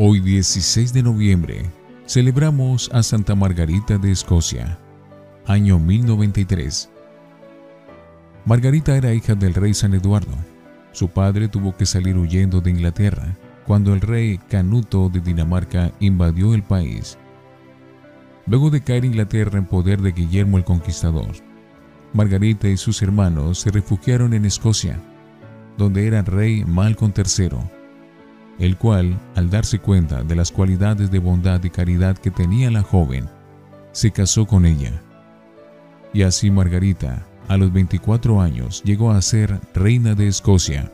Hoy 16 de noviembre celebramos a Santa Margarita de Escocia, año 1093. Margarita era hija del rey San Eduardo. Su padre tuvo que salir huyendo de Inglaterra cuando el rey Canuto de Dinamarca invadió el país. Luego de caer Inglaterra en poder de Guillermo el Conquistador, Margarita y sus hermanos se refugiaron en Escocia, donde era rey Malcolm III, el cual, al darse cuenta de las cualidades de bondad y caridad que tenía la joven, se casó con ella. Y así Margarita, a los 24 años, llegó a ser reina de Escocia.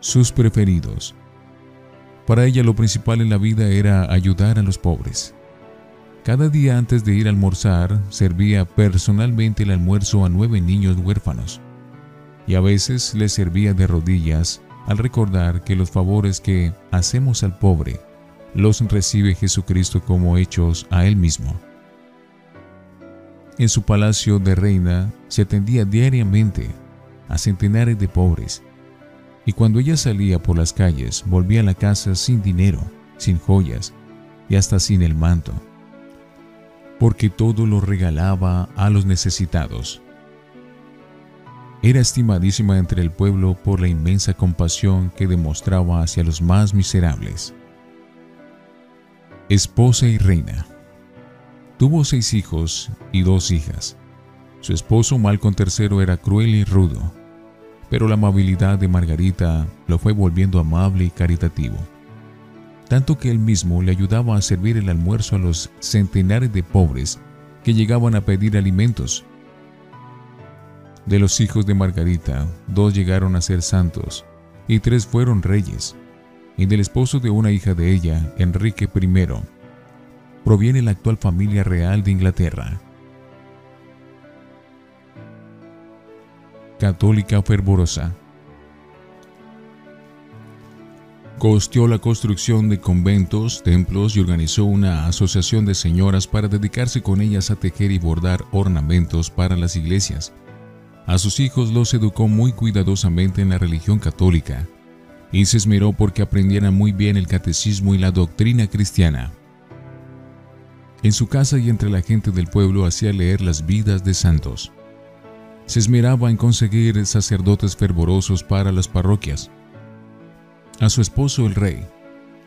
Sus preferidos. Para ella lo principal en la vida era ayudar a los pobres. Cada día antes de ir a almorzar, servía personalmente el almuerzo a nueve niños huérfanos. Y a veces les servía de rodillas al recordar que los favores que hacemos al pobre los recibe Jesucristo como hechos a Él mismo. En su palacio de reina se atendía diariamente a centenares de pobres y cuando ella salía por las calles volvía a la casa sin dinero, sin joyas y hasta sin el manto, porque todo lo regalaba a los necesitados. Era estimadísima entre el pueblo por la inmensa compasión que demostraba hacia los más miserables. Esposa y reina. Tuvo seis hijos y dos hijas. Su esposo Malcolm III era cruel y rudo, pero la amabilidad de Margarita lo fue volviendo amable y caritativo, tanto que él mismo le ayudaba a servir el almuerzo a los centenares de pobres que llegaban a pedir alimentos. De los hijos de Margarita, dos llegaron a ser santos y tres fueron reyes, y del esposo de una hija de ella, Enrique I, proviene la actual familia real de Inglaterra. católica fervorosa. Costeó la construcción de conventos, templos y organizó una asociación de señoras para dedicarse con ellas a tejer y bordar ornamentos para las iglesias. A sus hijos los educó muy cuidadosamente en la religión católica y se esmeró porque aprendieran muy bien el catecismo y la doctrina cristiana. En su casa y entre la gente del pueblo hacía leer las vidas de santos se esmeraba en conseguir sacerdotes fervorosos para las parroquias. A su esposo el rey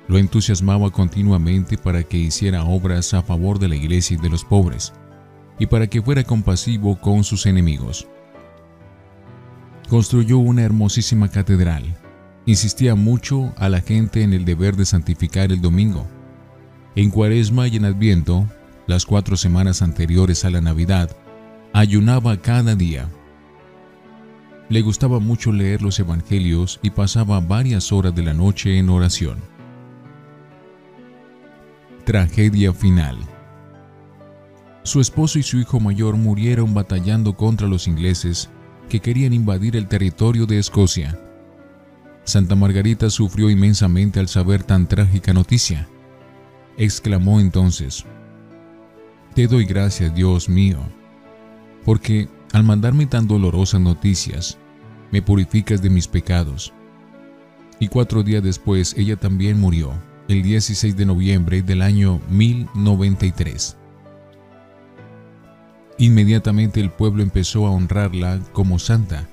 lo entusiasmaba continuamente para que hiciera obras a favor de la iglesia y de los pobres, y para que fuera compasivo con sus enemigos. Construyó una hermosísima catedral. Insistía mucho a la gente en el deber de santificar el domingo. En cuaresma y en adviento, las cuatro semanas anteriores a la Navidad, ayunaba cada día. Le gustaba mucho leer los evangelios y pasaba varias horas de la noche en oración. Tragedia final. Su esposo y su hijo mayor murieron batallando contra los ingleses que querían invadir el territorio de Escocia. Santa Margarita sufrió inmensamente al saber tan trágica noticia. Exclamó entonces, Te doy gracias, Dios mío, porque al mandarme tan dolorosas noticias, me purificas de mis pecados. Y cuatro días después ella también murió, el 16 de noviembre del año 1093. Inmediatamente el pueblo empezó a honrarla como santa,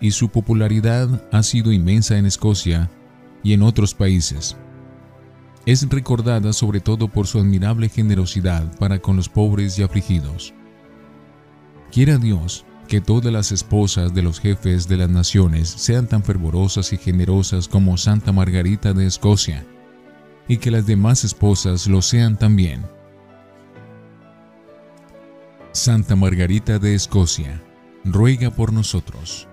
y su popularidad ha sido inmensa en Escocia y en otros países. Es recordada sobre todo por su admirable generosidad para con los pobres y afligidos. Quiera Dios que todas las esposas de los jefes de las naciones sean tan fervorosas y generosas como Santa Margarita de Escocia, y que las demás esposas lo sean también. Santa Margarita de Escocia, ruega por nosotros.